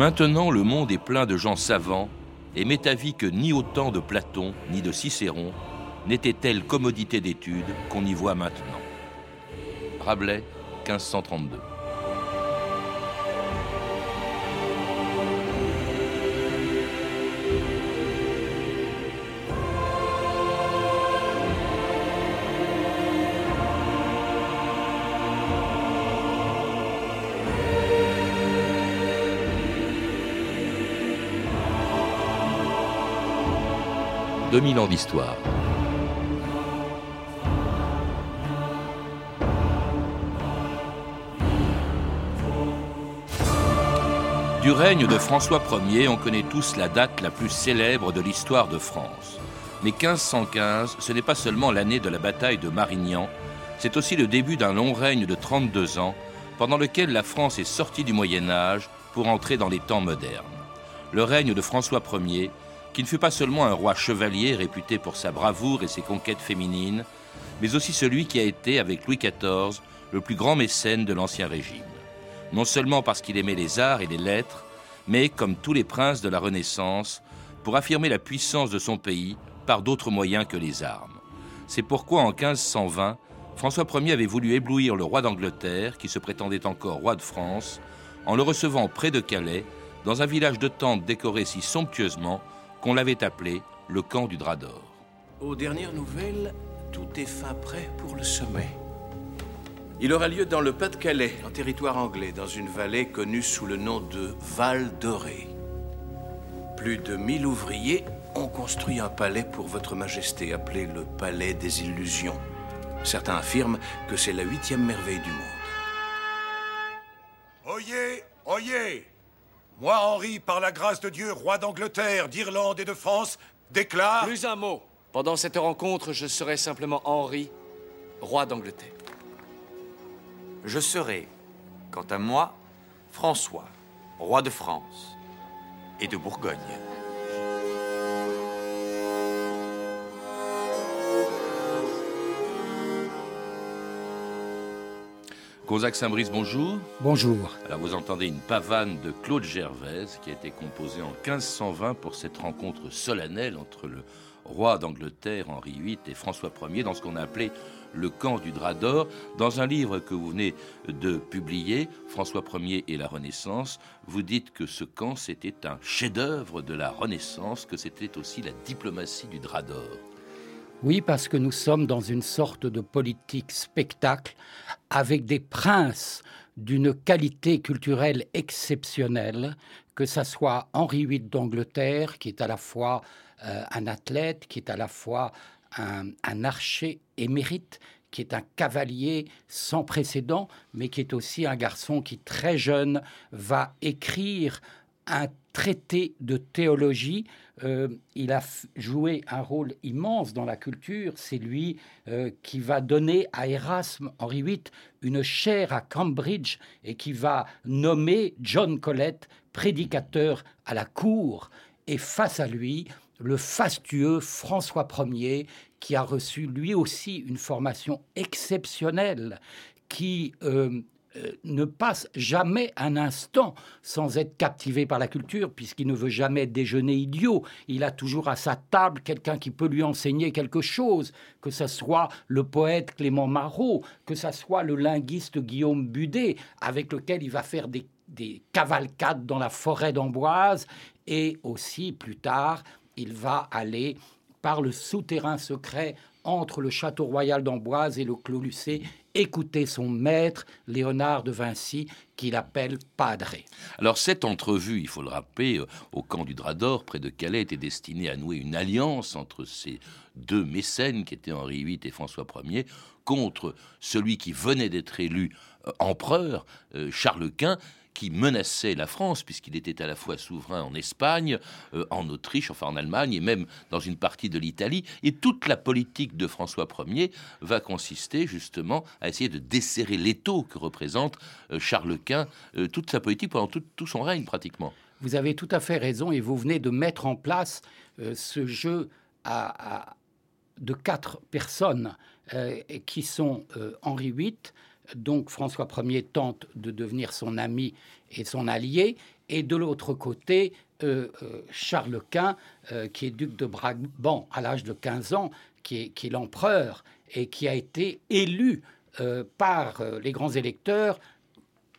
Maintenant, le monde est plein de gens savants et m'est avis que ni au temps de Platon ni de Cicéron n'était telle commodité d'étude qu'on y voit maintenant. Rabelais, 1532. 2000 ans d'histoire. Du règne de François Ier, on connaît tous la date la plus célèbre de l'histoire de France. Mais 1515, ce n'est pas seulement l'année de la bataille de Marignan, c'est aussi le début d'un long règne de 32 ans, pendant lequel la France est sortie du Moyen Âge pour entrer dans les temps modernes. Le règne de François Ier qui ne fut pas seulement un roi chevalier réputé pour sa bravoure et ses conquêtes féminines, mais aussi celui qui a été, avec Louis XIV, le plus grand mécène de l'Ancien Régime. Non seulement parce qu'il aimait les arts et les lettres, mais, comme tous les princes de la Renaissance, pour affirmer la puissance de son pays par d'autres moyens que les armes. C'est pourquoi en 1520, François Ier avait voulu éblouir le roi d'Angleterre, qui se prétendait encore roi de France, en le recevant près de Calais, dans un village de tentes décoré si somptueusement qu'on l'avait appelé le camp du drap d'or. Aux dernières nouvelles, tout est fin prêt pour le sommet. Il aura lieu dans le Pas-de-Calais, en territoire anglais, dans une vallée connue sous le nom de Val Doré. Plus de 1000 ouvriers ont construit un palais pour votre majesté, appelé le Palais des Illusions. Certains affirment que c'est la huitième merveille du monde. Oyez, oyez moi, Henri, par la grâce de Dieu, roi d'Angleterre, d'Irlande et de France, déclare... Plus un mot. Pendant cette rencontre, je serai simplement Henri, roi d'Angleterre. Je serai, quant à moi, François, roi de France et de Bourgogne. Gonzague Saint-Brice, bonjour. Bonjour. Alors vous entendez une pavane de Claude Gervaise qui a été composée en 1520 pour cette rencontre solennelle entre le roi d'Angleterre Henri VIII et François Ier dans ce qu'on a appelé le camp du drap d'or. Dans un livre que vous venez de publier, François Ier et la Renaissance, vous dites que ce camp c'était un chef-d'œuvre de la Renaissance, que c'était aussi la diplomatie du drap d'or. Oui, parce que nous sommes dans une sorte de politique spectacle avec des princes d'une qualité culturelle exceptionnelle, que ce soit Henri VIII d'Angleterre, qui est à la fois euh, un athlète, qui est à la fois un archer émérite, qui est un cavalier sans précédent, mais qui est aussi un garçon qui, très jeune, va écrire un traité de théologie. Euh, il a joué un rôle immense dans la culture. C'est lui euh, qui va donner à Erasme Henri VIII une chaire à Cambridge et qui va nommer John Colet prédicateur à la cour. Et face à lui, le fastueux François Ier, qui a reçu lui aussi une formation exceptionnelle, qui euh, euh, ne passe jamais un instant sans être captivé par la culture, puisqu'il ne veut jamais déjeuner idiot. Il a toujours à sa table quelqu'un qui peut lui enseigner quelque chose, que ce soit le poète Clément Marot, que ce soit le linguiste Guillaume Budet, avec lequel il va faire des, des cavalcades dans la forêt d'Amboise, et aussi plus tard, il va aller par le souterrain secret entre le château royal d'Amboise et le Clos Lucé, écouter son maître, Léonard de Vinci, qu'il appelle Padre. Alors cette entrevue, il faut le rappeler, euh, au camp du Drap d'Or, près de Calais, était destinée à nouer une alliance entre ces deux mécènes qui étaient Henri VIII et François Ier, contre celui qui venait d'être élu euh, empereur, euh, Charles Quint, qui menaçait la France, puisqu'il était à la fois souverain en Espagne, euh, en Autriche, enfin en Allemagne, et même dans une partie de l'Italie. Et toute la politique de François Ier va consister justement à essayer de desserrer l'étau que représente euh, Charles Quint, euh, toute sa politique pendant tout, son règne pratiquement. Vous avez tout à fait raison, et vous venez de mettre en place ce jeu à, de quatre personnes qui sont Henri VIII, donc François Ier tente de devenir son ami et son allié, et de l'autre côté, Charles Quint, qui est duc de Brabant à l'âge de 15 ans, qui est, l'empereur et qui a été élu par les grands électeurs,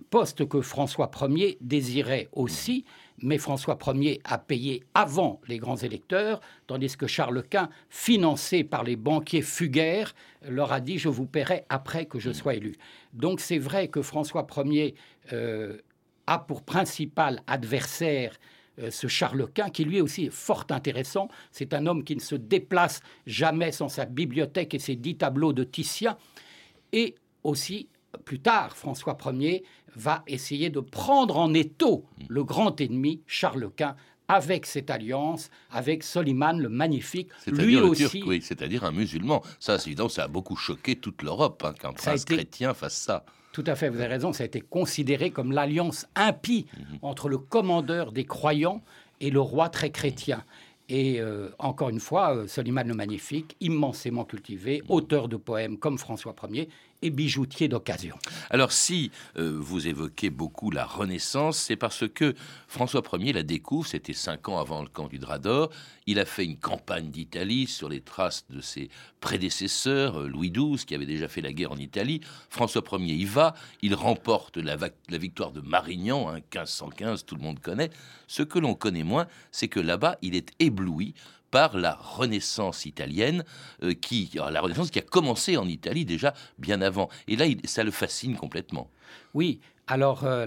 poste que François Ier désirait aussi mais François Ier a payé avant les grands électeurs, tandis que Charles Quint, financé par les banquiers fugaires, leur a dit je vous paierai après que je mm. sois élu. Donc c'est vrai que François Ier euh, a pour principal adversaire euh, ce Charles Quint, qui lui aussi est fort intéressant. C'est un homme qui ne se déplace jamais sans sa bibliothèque et ses dix tableaux de Titien. Et aussi plus tard, François Ier va essayer de prendre en étau le grand ennemi, Charles Quint, avec cette alliance, avec Soliman le Magnifique, lui aussi. oui, c'est-à-dire un musulman. Ça, évident, ça a beaucoup choqué toute l'Europe hein, qu'un prince chrétien fasse ça. Tout à fait, vous avez raison, ça a été considéré comme l'alliance impie mhm. entre le commandeur des croyants et le roi très chrétien. Et euh, encore une fois, euh, Soliman le Magnifique, immensément cultivé, auteur de poèmes comme François Ier, et bijoutier d'occasion. Alors si euh, vous évoquez beaucoup la Renaissance, c'est parce que François Ier la découvre, c'était cinq ans avant le camp du Drap d'Or, il a fait une campagne d'Italie sur les traces de ses prédécesseurs, euh, Louis XII qui avait déjà fait la guerre en Italie, François Ier y va, il remporte la, victoire de Marignan, 1515, tout le monde connaît. Ce que l'on connaît moins, c'est que là-bas, il est ébloui par la Renaissance italienne, euh, qui, la Renaissance qui a commencé en Italie déjà bien avant. Et là, ça le fascine complètement. Oui, alors, euh,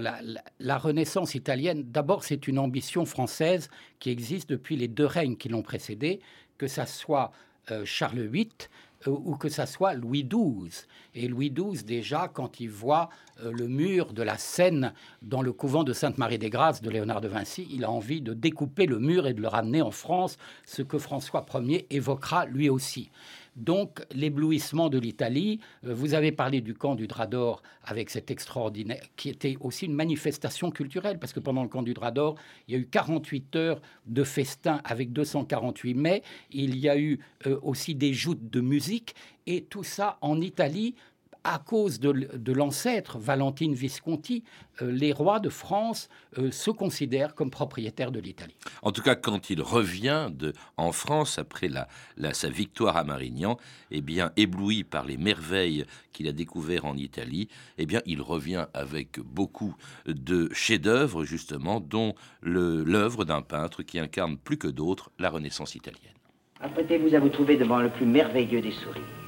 la, Renaissance italienne, d'abord, c'est une ambition française qui existe depuis les deux règnes qui l'ont précédé, que ça soit euh, Charles VIII ou que ça soit Louis XII. Et Louis XII, déjà, quand il voit euh, le mur de la Seine dans le couvent de Sainte-Marie-des-Grâces de Léonard de Vinci, il a envie de découper le mur et de le ramener en France, ce que François Ier évoquera lui aussi. Donc l'éblouissement de l'Italie, euh, vous avez parlé du camp du Drap d'Or avec cet extraordinaire, qui était aussi une manifestation culturelle, parce que pendant le camp du Drap d'Or, il y a eu 48 heures de festin avec 248 mai, il y a eu euh, aussi des joutes de musique, et tout ça en Italie à cause de, l'ancêtre Valentine Visconti, euh, les rois de France euh, se considèrent comme propriétaires de l'Italie. En tout cas, quand il revient de, en France après la, sa victoire à Marignan, eh bien, ébloui par les merveilles qu'il a découvertes en Italie, eh bien, il revient avec beaucoup de chefs-d'œuvre, justement, dont l'œuvre d'un peintre qui incarne plus que d'autres la Renaissance italienne. Apprêtez-vous à vous trouver devant le plus merveilleux des sourires.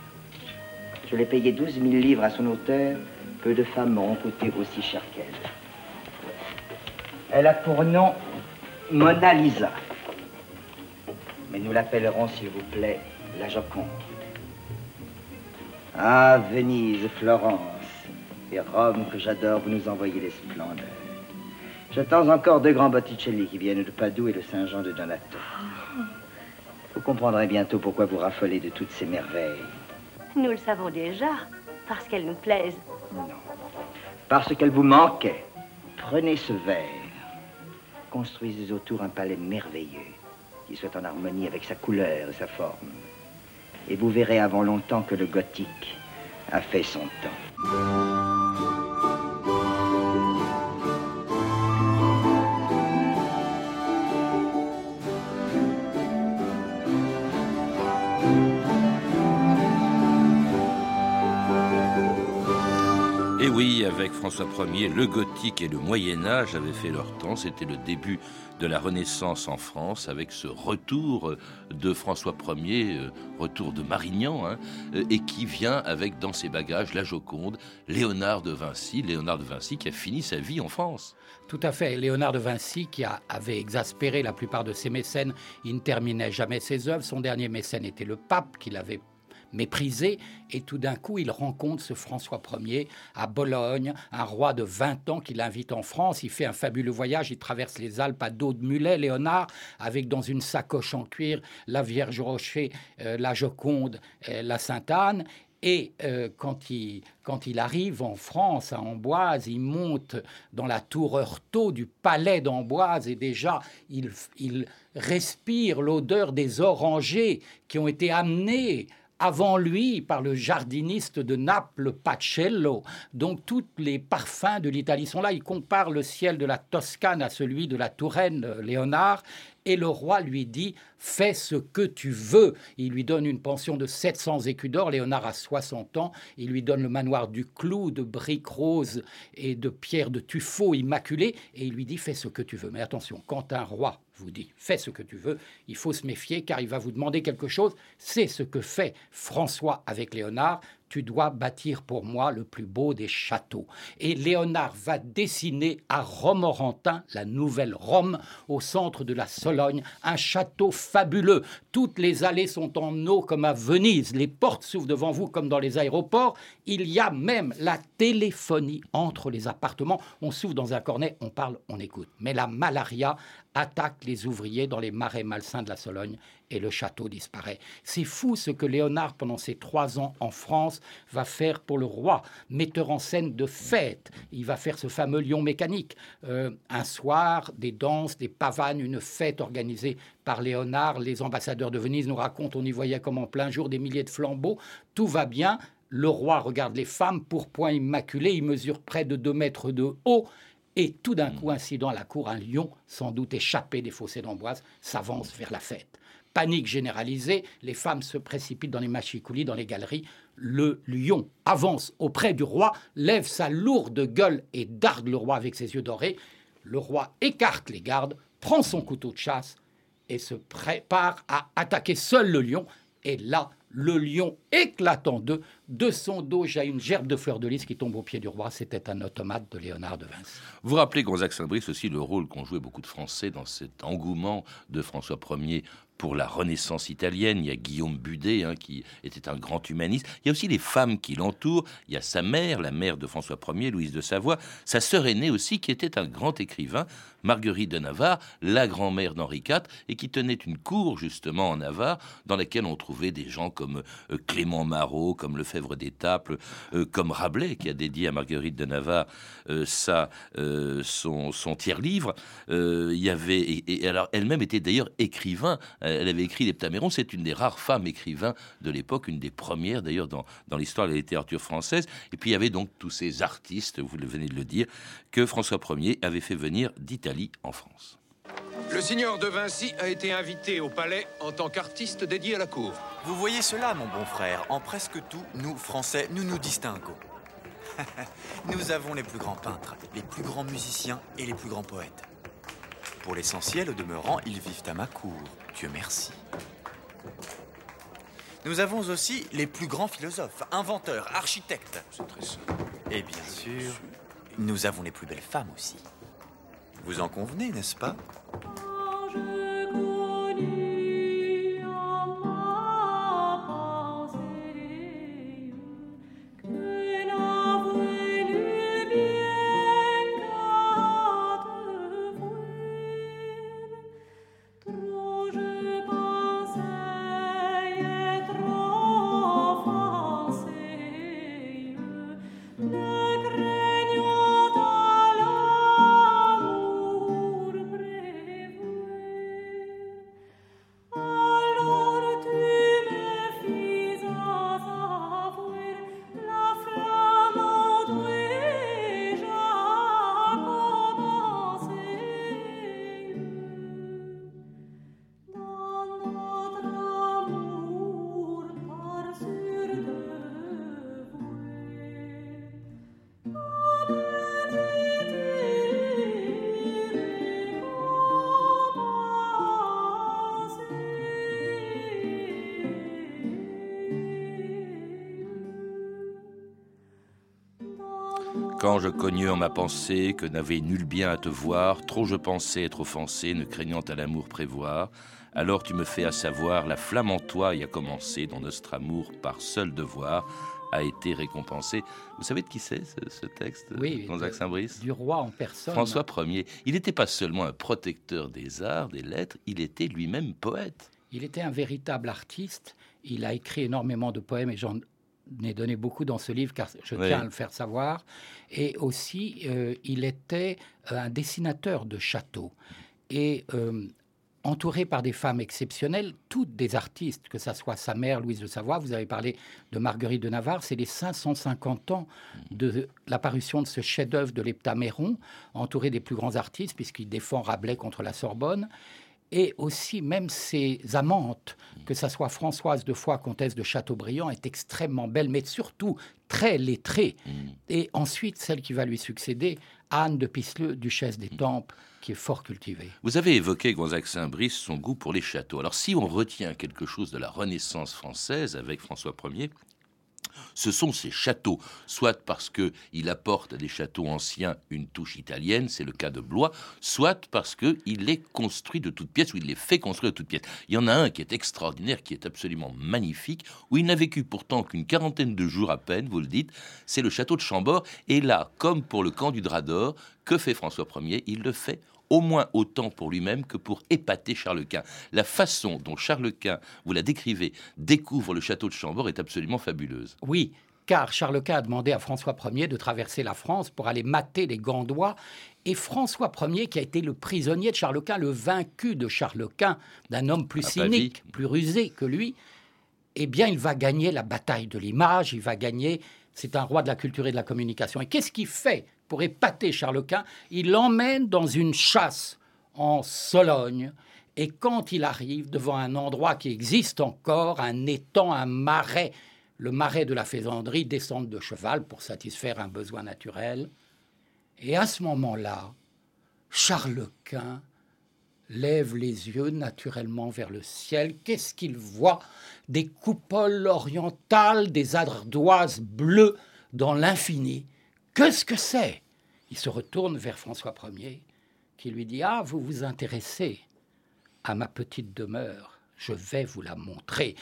Je l'ai payé 12 000 livres à son auteur. Peu de femmes m'auront coûté aussi cher qu'elle. Elle a pour nom Mona Lisa. Mais nous l'appellerons, s'il vous plaît, la Joconde. Ah, Venise, Florence et Rome, que j'adore, vous nous envoyez des splendeurs. J'attends encore deux grands Botticelli qui viennent de Padoue et le Saint-Jean de Donato. Vous comprendrez bientôt pourquoi vous raffolez de toutes ces merveilles. Nous le savons déjà, parce qu'elles nous plaisent. Non, parce qu'elles vous manquaient. Prenez ce verre, construisez autour un palais merveilleux, qui soit en harmonie avec sa couleur et sa forme. Et vous verrez avant longtemps que le gothique a fait son temps. Avec François Ier, le gothique et le Moyen Âge avaient fait leur temps. C'était le début de la Renaissance en France avec ce retour de François Ier, euh, retour de Marignan, hein, euh, et qui vient avec dans ses bagages la Joconde, Léonard de Vinci, Léonard de Vinci qui a fini sa vie en France. Tout à fait. Léonard de Vinci, qui avait exaspéré la plupart de ses mécènes, il ne terminait jamais ses œuvres. Son dernier mécène était le pape, qu'il avait méprisé, et tout d'un coup, il rencontre ce François Ier à Bologne, un roi de 20 ans qui l'invite en France. Il fait un fabuleux voyage, il traverse les Alpes à dos de mulet, Léonard, avec dans une sacoche en cuir la Vierge Rocher, euh, la Joconde, euh, la Sainte-Anne. Et euh, quand, il, quand, il, arrive en France, à Amboise, il monte dans la tour Heurtaud du palais d'Amboise et déjà il, il respire l'odeur des orangers qui ont été amenés avant lui par le jardiniste de Naples, Pacello. Donc tous les parfums de l'Italie sont là. Il compare le ciel de la Toscane à celui de la Touraine, euh, Léonard. Et le roi lui dit Fais ce que tu veux. Il lui donne une pension de 700 écus d'or. Léonard a 60 ans. Il lui donne le manoir du Clou, de briques roses et de pierres de tuffeau immaculées. Et il lui dit Fais ce que tu veux. Mais attention, quand un roi vous dit fais ce que tu veux, il faut se méfier car il va vous demander quelque chose. C'est ce que fait François avec Léonard. Tu dois bâtir pour moi le plus beau des châteaux. Et Léonard va dessiner à Romorantin, la nouvelle Rome, au centre de la Sologne, un château fabuleux. Toutes les allées sont en eau comme à Venise. Les portes s'ouvrent devant vous comme dans les aéroports. Il y a même la téléphonie entre les appartements. On s'ouvre dans un cornet, on parle, on écoute. Mais la malaria attaque les ouvriers dans les marais malsains de la Sologne et le château disparaît. C'est fou ce que Léonard, pendant ses trois ans en France, va faire pour le roi, metteur en scène de fêtes. Il va faire ce fameux lion mécanique. Euh, un soir, des danses, des pavanes, une fête organisée par Léonard. Les ambassadeurs de Venise nous racontent, on y voyait comme en plein jour des milliers de flambeaux. Tout va bien. Le roi regarde les femmes, pourpoint immaculé, il mesure près de deux mètres de haut. Et tout d'un coup, incident à la cour, un lion, sans doute échappé des fossés d'Amboise, s'avance vers la fête. Panique généralisée, les femmes se précipitent dans les machicoulis, dans les galeries. Le lion avance auprès du roi, lève sa lourde gueule et darde le roi avec ses yeux dorés. Le roi écarte les gardes, prend son couteau de chasse et se prépare à attaquer seul le lion. Et là, le lion éclate en deux. De son dos j'ai une gerbe de fleurs de lys qui tombe au pied du roi. C'était un automate de Léonard de Vinci. Vous rappelez, Gonzague Saint-Brice, aussi le rôle qu'ont joué beaucoup de Français dans cet engouement de François Ier pour la Renaissance italienne. Il y a Guillaume Budet, hein, qui était un grand humaniste. Il y a aussi les femmes qui l'entourent. Il y a sa mère, la mère de François Ier, Louise de Savoie. Sa sœur aînée aussi, qui était un grand écrivain, Marguerite de Navarre, la grand-mère d'Henri IV, et qui tenait une cour justement en Navarre, dans laquelle on trouvait des gens comme euh, Clément Marot, comme Lefebvre d'Étaples, euh, comme Rabelais, qui a dédié à Marguerite de Navarre euh, son, son tiers-livre. il y avait, et, alors elle-même était d'ailleurs écrivain. Elle avait écrit Les Ptaméron. C'est une des rares femmes écrivains de l'époque, une des premières d'ailleurs dans, dans l'histoire de la littérature française. Et puis il y avait donc tous ces artistes, vous venez de le dire, que François Ier avait fait venir d'Italie en France. Le signor de Vinci a été invité au palais en tant qu'artiste dédié à la cour. Vous voyez cela, mon bon frère En presque tout, nous, Français, nous nous distinguons. nous avons les plus grands peintres, les plus grands musiciens et les plus grands poètes. Pour l'essentiel, au demeurant, ils vivent à ma cour. Dieu merci. Nous avons aussi les plus grands philosophes, inventeurs, architectes. Et bien sûr, nous avons les plus belles femmes aussi. Vous en convenez, n'est-ce pas? Quand je connus en ma pensée que n'avait nul bien à te voir, trop je pensais être offensé, ne craignant à l'amour prévoir, alors tu me fais à savoir, la flamme en toi y a commencé, dont notre amour par seul devoir a été récompensé. Vous savez de qui c'est ce, texte Oui, Saint-Brice Du roi en personne. François Ier. Il n'était pas seulement un protecteur des arts, des lettres, il était lui-même poète. Il était un véritable artiste. Il a écrit énormément de poèmes et j'en ai donné beaucoup dans ce livre car je tiens à le faire savoir. Et aussi, euh, il était euh, un dessinateur de châteaux. Et euh, entouré par des femmes exceptionnelles, toutes des artistes, que ce soit sa mère, Louise de Savoie, vous avez parlé de Marguerite de Navarre, c'est les 550 ans de l'apparition de ce chef-d'œuvre de l'Heptaméron, entouré des plus grands artistes, puisqu'il défend Rabelais contre la Sorbonne et aussi même ses amantes, que ce soit Françoise de Foix, comtesse de Chateaubriand, est extrêmement belle, mais surtout très lettrée. Mm. Et ensuite, celle qui va lui succéder, Anne de Pisseleu, duchesse des Tempes, qui est fort cultivée. Vous avez évoqué Gonzague Saint-Brice, son goût pour les châteaux. Alors si on retient quelque chose de la Renaissance française avec François Ier, ce sont ces châteaux, soit parce qu'il apporte à des châteaux anciens une touche italienne, c'est le cas de Blois, soit parce qu'il les construit de toutes pièces, ou il les fait construire de toutes pièces. Il y en a un qui est extraordinaire, qui est absolument magnifique, où il n'a vécu pourtant qu'une quarantaine de jours à peine, vous le dites, c'est le château de Chambord. Et là, comme pour le camp du Drap d'Or, que fait François Ier? Il le fait au moins autant pour lui-même que pour épater Charles Quint. La façon dont Charles Quint, vous la décrivez, découvre le château de Chambord est absolument fabuleuse. Oui, car Charles Quint a demandé à François Ier de traverser la France pour aller mater les Gandois. Et François Ier, qui a été le prisonnier de Charles Quint, le vaincu de Charles Quint, d'un homme plus cynique, plus rusé que lui, eh bien, il va gagner la bataille de l'image, il va gagner. C'est un roi de la culture et de la communication. Et qu'est-ce qu'il fait pour épater Charles Quint Il l'emmène dans une chasse en Sologne. Et quand il arrive devant un endroit qui existe encore, un étang, un marais, le marais de la faisanderie, descendent de cheval pour satisfaire un besoin naturel. Et à ce moment-là, Charles Quint lève les yeux naturellement vers le ciel. Qu'est-ce qu'il voit? Des coupoles orientales, des ardoises bleues dans l'infini. Qu'est-ce que c'est? Il se retourne vers François Ier, qui lui dit Ah, vous vous intéressez à ma petite demeure, je vais vous la montrer.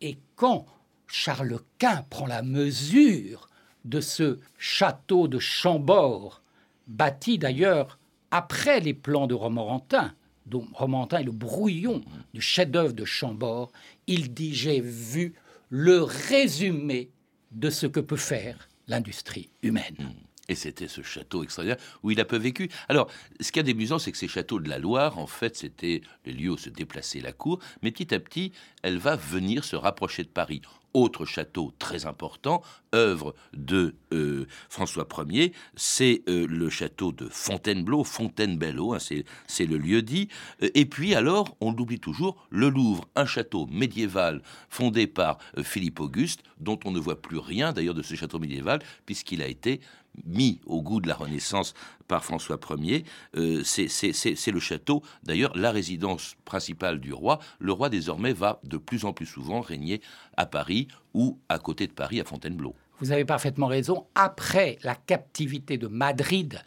Et quand Charles Quint prend la mesure de ce château de Chambord, bâti d'ailleurs après les plans de Romorantin, dont Romantin est le brouillon du chef-d'œuvre de Chambord, il dit J'ai vu le résumé de ce que peut faire l'industrie humaine. Et c'était ce château extraordinaire où il a peu vécu. Alors, ce qui est amusant, c'est que ces châteaux de la Loire, en fait, c'était les lieux où se déplaçait la cour. Mais petit à petit, elle va venir se rapprocher de Paris. Autre château très important, œuvre de euh, François Ier, c'est euh, le château de Fontainebleau, Fontainebleau, hein, c'est le lieu dit. Euh, et puis alors, on l'oublie toujours, le Louvre, un château médiéval fondé par Philippe Auguste, dont on ne voit plus rien d'ailleurs de ce château médiéval, puisqu'il a été mis au goût de la Renaissance par François Ier. Euh, c'est le château, d'ailleurs, la résidence principale du roi. Le roi, désormais, va de plus en plus souvent régner à Paris ou à côté de Paris, à Fontainebleau. Vous avez parfaitement raison. Après la captivité de Madrid,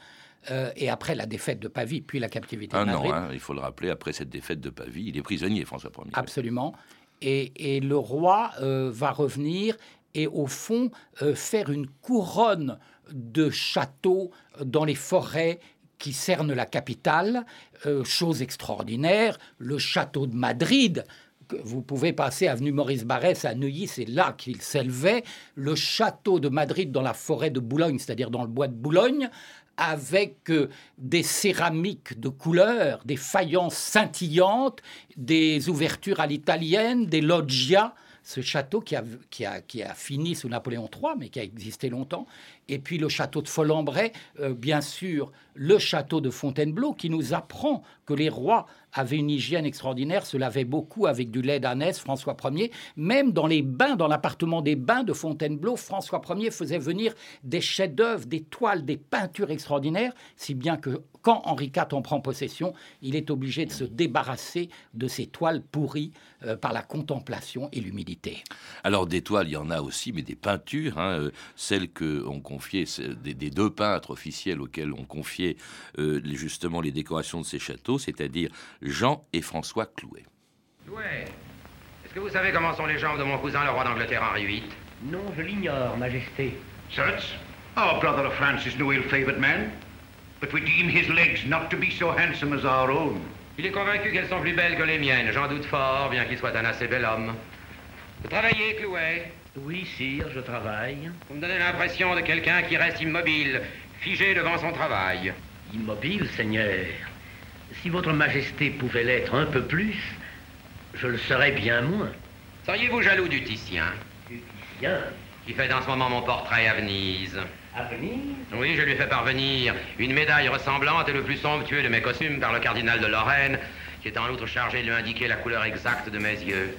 euh, et après la défaite de Pavie, puis la captivité de Madrid. Non, hein, il faut le rappeler, après cette défaite de Pavie, il est prisonnier, François Ier. Absolument. Et, le roi euh, va revenir et au fond faire une couronne de châteaux dans les forêts qui cernent la capitale. Euh, chose extraordinaire, le château de Madrid, vous pouvez passer avenue Maurice Barrès à Neuilly, c'est là qu'il s'élevait. Le château de Madrid dans la forêt de Boulogne, c'est-à-dire dans le bois de Boulogne, avec euh, des céramiques de couleur, des faïences scintillantes, des ouvertures à l'italienne, des loggias ce château qui a, qui, a, qui a, fini sous Napoléon III, mais qui a existé longtemps, et puis le château de Folembray, euh, bien sûr, le château de Fontainebleau, qui nous apprend que les rois avaient une hygiène extraordinaire, se lavaient beaucoup avec du lait d'ânesse, François Ier. Même dans les bains, dans l'appartement des bains de Fontainebleau, François Ier faisait venir des chefs-d'œuvre, des toiles, des peintures extraordinaires, si bien que quand Henri IV en prend possession, il est obligé de se débarrasser de ces toiles pourries euh, par la contemplation et l'humidité. Alors des toiles, il y en a aussi, mais des peintures, hein, euh, celles que on des, des, deux peintres officiels auxquels on confiait euh, justement les décorations de ces châteaux, c'est-à-dire Jean et François Clouet. Clouet, est-ce que vous savez comment sont les jambes de mon cousin, le roi d'Angleterre Henri VIII Non, je l'ignore, Majesté. Such? Our brother of France is no ill-favored man, but we deem his legs not to be so handsome as our own. Il est convaincu qu'elles sont plus belles que les miennes, j'en doute fort, bien qu'il soit un assez bel homme. Vous travaillez, Clouet Oui, sire, je travaille. Vous me donnez l'impression de quelqu'un qui reste immobile, figé devant son travail. Immobile, Seigneur Si votre majesté pouvait l'être un peu plus, je le serais bien moins. Seriez-vous jaloux du Titien Du Titien Qui fait en ce moment mon portrait à Venise. À Venise Oui, je lui ai fait parvenir une médaille ressemblante et le plus somptueux de mes costumes par le cardinal de Lorraine, qui est en outre chargé de lui indiquer la couleur exacte de mes yeux.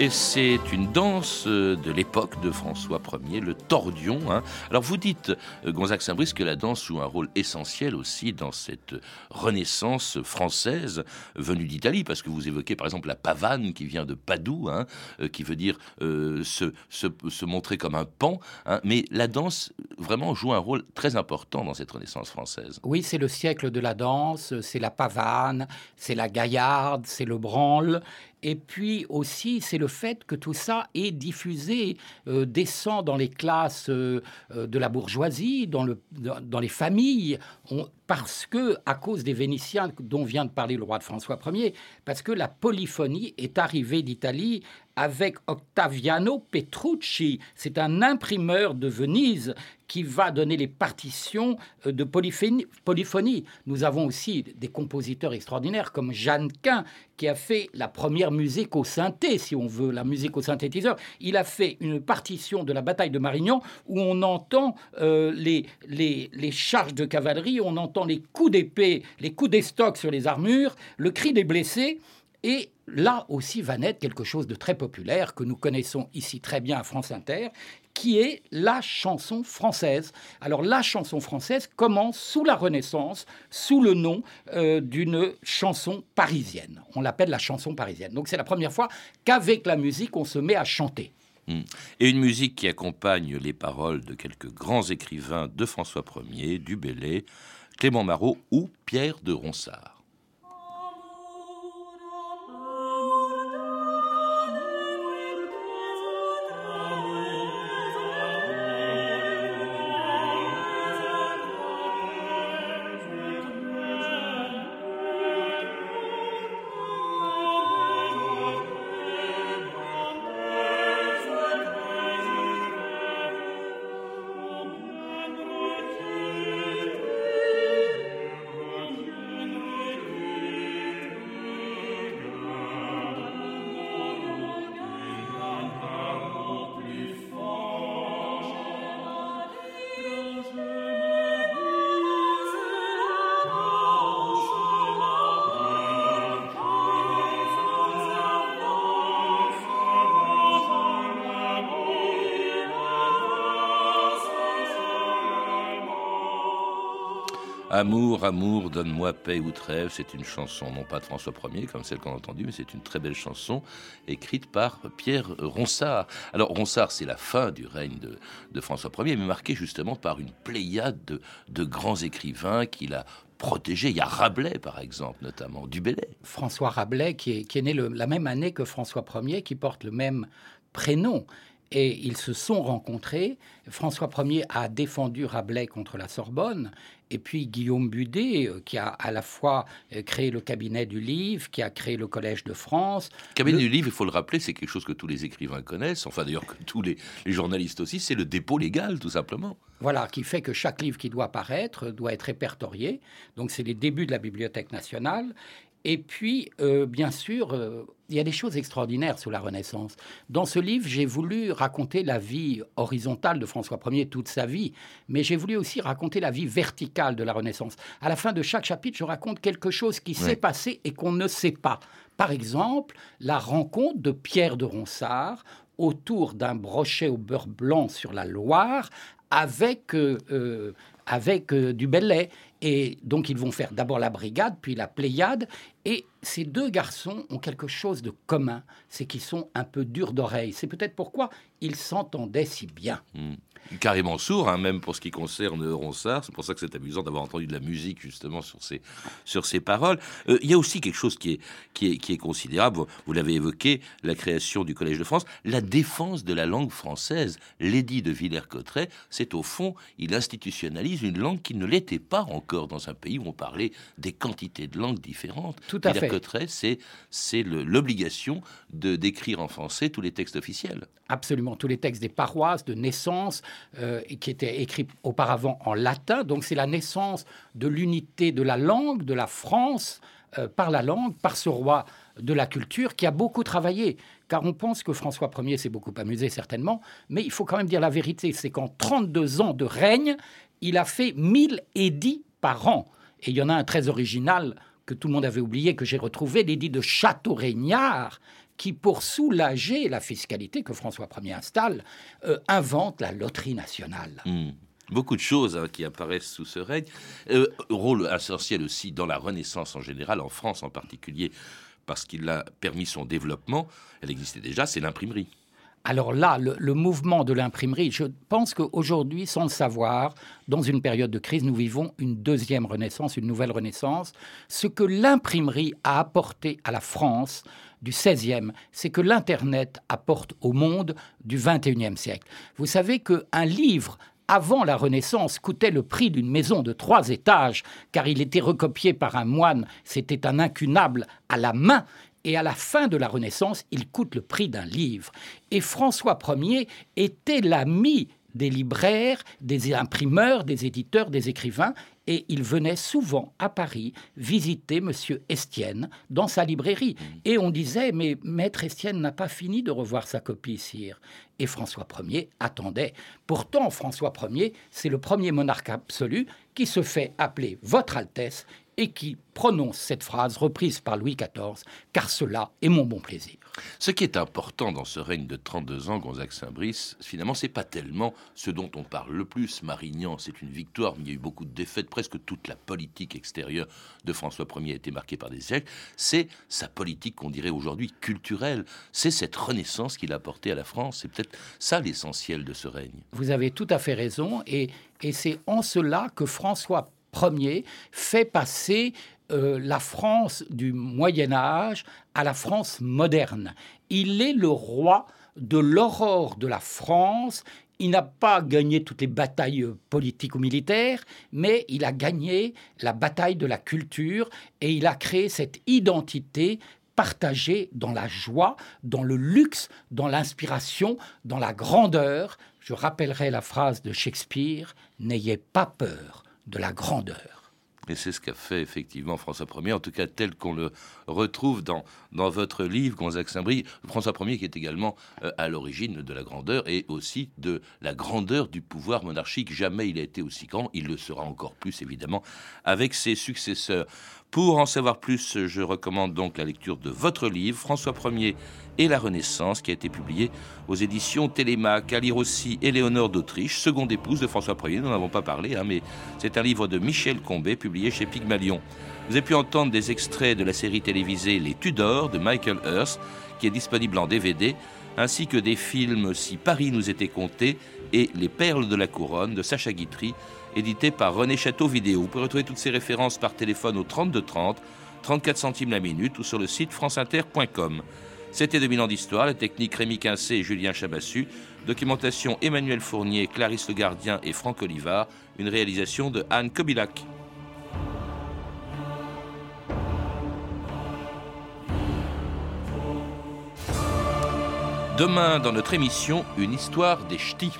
Et c'est une danse euh, de l'époque de François Ier, le tordion. Hein. Alors vous dites, euh, Gonzague Saint-Brice, que la danse joue un rôle essentiel aussi dans cette renaissance française venue d'Italie, parce que vous évoquez par exemple la pavane qui vient de Padoue, hein, euh, qui veut dire se, montrer comme un pan. Hein. Mais la danse vraiment joue un rôle très important dans cette renaissance française. Oui, c'est le siècle de la danse, c'est la pavane, c'est la gaillarde, c'est le branle. Et puis aussi, c'est le fait que tout ça est diffusé, euh, descend dans les classes euh, euh, de la bourgeoisie, dans, dans, les familles, parce que, à cause des Vénitiens dont vient de parler le roi de François Ier, parce que la polyphonie est arrivée d'Italie avec Octaviano Petrucci. C'est un imprimeur de Venise qui va donner les partitions euh, de polyphonie. Nous avons aussi des compositeurs extraordinaires comme Jeannequin, qui a fait la première musique au synthé, si on veut, la musique au synthétiseur. Il a fait une partition de la bataille de Marignan où on entend euh, les, charges de cavalerie, on entend les coups d'épée, les coups d'estoc sur les armures, le cri des blessés. Et là aussi va naître quelque chose de très populaire que nous connaissons ici très bien à France Inter, qui est la chanson française. Alors la chanson française commence sous la Renaissance, sous le nom euh, d'une chanson parisienne. On l'appelle la chanson parisienne. Donc c'est la première fois qu'avec la musique, on se met à chanter. Et une musique qui accompagne les paroles de quelques grands écrivains de François Ier, du Bellay, Clément Marot ou Pierre de Ronsard. Amour, amour, donne-moi paix ou trêve, c'est une chanson non pas de François Ier comme celle qu'on a entendue, mais c'est une très belle chanson écrite par Pierre Ronsard. Alors Ronsard, c'est la fin du règne de, François Ier, mais marqué justement par une pléiade de, grands écrivains qu'il a protégés. Il y a Rabelais, par exemple, notamment, du. François Rabelais, qui est, né la même année que François Ier, qui porte le même prénom et ils se sont rencontrés. François Ier a défendu Rabelais contre la Sorbonne, et puis Guillaume Budet, euh, qui a à la fois euh, créé le cabinet du livre, qui a créé le Collège de France. Le cabinet du livre, il faut le rappeler, c'est quelque chose que tous les écrivains connaissent, enfin d'ailleurs que tous les, les journalistes aussi, c'est le dépôt légal, tout simplement. Voilà, qui fait que chaque livre qui doit paraître doit être répertorié. Donc c'est les débuts de la Bibliothèque nationale. Et puis, euh, bien sûr, euh, il y a des choses extraordinaires sous la Renaissance. Dans ce livre, j'ai voulu raconter la vie horizontale de François Ier, toute sa vie, mais j'ai voulu aussi raconter la vie verticale de la Renaissance. À la fin de chaque chapitre, je raconte quelque chose qui s'est passé et qu'on ne sait pas. Par exemple, la rencontre de Pierre de Ronsard autour d'un brochet au beurre blanc sur la Loire avec, euh, avec du Bellay. Et donc ils vont faire d'abord la brigade, puis la Pléiade. Et ces deux garçons ont quelque chose de commun, c'est qu'ils sont un peu durs d'oreille. C'est peut-être pourquoi ils s'entendaient si bien. Hmm. Carrément sourd, hein, même pour ce qui concerne Ronsard. C'est pour ça que c'est amusant d'avoir entendu de la musique justement sur ces, sur ces paroles. Euh, il y a aussi quelque chose qui est, qui est, qui est considérable. Vous, l'avez évoqué, la création du Collège de France, la défense de la langue française. L'édit de Villers-Cotterêts, c'est au fond, il institutionnalise une langue qui ne l'était pas encore dans un pays où on parlait des quantités de langues différentes. Tout à Villers-Cotterêts, c'est, c'est l'obligation de d'écrire en français tous les textes officiels. Absolument, tous les textes des paroisses de naissance, euh, qui était écrit auparavant en latin. Donc c'est la naissance de l'unité de la langue, de la France, euh, par la langue, par ce roi de la culture qui a beaucoup travaillé. Car on pense que François Ier s'est beaucoup amusé certainement, mais il faut quand même dire la vérité, c'est qu'en 32 ans de règne, il a fait 1000 édits par an. Et il y en a un très original que tout le monde avait oublié, que j'ai retrouvé, l'édit de Château-Régnard, qui, pour soulager la fiscalité que François Ier installe, euh, invente la loterie nationale. Hmm. Beaucoup de choses hein, qui apparaissent sous ce règne. Euh, rôle essentiel aussi dans la Renaissance en général, en France en particulier, parce qu'il a permis son développement. Elle existait déjà, c'est l'imprimerie. Alors là, le, mouvement de l'imprimerie, je pense qu'aujourd'hui, sans le savoir, dans une période de crise, nous vivons une deuxième renaissance, une nouvelle renaissance. Ce que l'imprimerie a apporté à la France du 16e, c'est que l'Internet apporte au monde du 21e siècle. Vous savez qu'un livre avant la Renaissance, coûtait le prix d'une maison de trois étages, car il était recopié par un moine, c'était un incunable à la main, et à la fin de la Renaissance, il coûte le prix d'un livre. Et François Ier était l'ami des libraires, des imprimeurs, des éditeurs, des écrivains, et il venait souvent à Paris visiter M. Estienne dans sa librairie. Et on disait, mais Maître Estienne n'a pas fini de revoir sa copie, sire. Et François Ier attendait. Pourtant, François Ier, c'est le premier monarque absolu qui se fait appeler Votre Altesse et qui prononce cette phrase reprise par Louis XIV, car cela est mon bon plaisir. Ce qui est important dans ce règne de 32 ans, Gonzague Saint-Brice, finalement, c'est pas tellement ce dont on parle le plus. Marignan, c'est une victoire, mais il y a eu beaucoup de défaites. Presque toute la politique extérieure de François Ier a été marquée par des échecs. C'est sa politique qu'on dirait aujourd'hui culturelle. C'est cette renaissance qu'il a apportée à la France. C'est peut-être ça l'essentiel de ce règne. Vous avez tout à fait raison, et c'est en cela que François Ier fait passer euh, la France du Moyen Âge à la France moderne. Il est le roi de l'aurore de la France. Il n'a pas gagné toutes les batailles politiques ou militaires, mais il a gagné la bataille de la culture et il a créé cette identité partagée dans la joie, dans le luxe, dans l'inspiration, dans la grandeur. Je rappellerai la phrase de Shakespeare, N'ayez pas peur de la grandeur. Et c'est ce qu'a fait effectivement François Ier, en tout cas tel qu'on le retrouve dans, dans votre livre, Gonzague Saint-Brie. François Ier qui est également euh, à l'origine de la grandeur et aussi de la grandeur du pouvoir monarchique. Jamais il a été aussi grand, il le sera encore plus évidemment avec ses successeurs. Pour en savoir plus, je recommande donc la lecture de votre livre, François Ier et la Renaissance, qui a été publié aux éditions Télémaque, à lire aussi Éléonore d'Autriche, seconde épouse de François Ier. Nous n'en avons pas parlé, hein, mais c'est un livre de Michel Combet, publié chez Pygmalion. Vous avez pu entendre des extraits de la série télévisée Les Tudors de Michael Hurst, qui est disponible en DVD, ainsi que des films Si Paris nous était compté et Les Perles de la Couronne de Sacha Guitry, édité par René Château Vidéo. Vous pouvez retrouver toutes ces références par téléphone au 32 30, 34 centimes la minute ou sur le site franceinter.com. C'était 2000 ans d'histoire, la technique Rémi Quincé et Julien Chabassu, documentation Emmanuel Fournier, Clarisse Le Gardien et Franck Olivard, une réalisation de Anne Kobilac. Demain, dans notre émission, une histoire des ch'tis.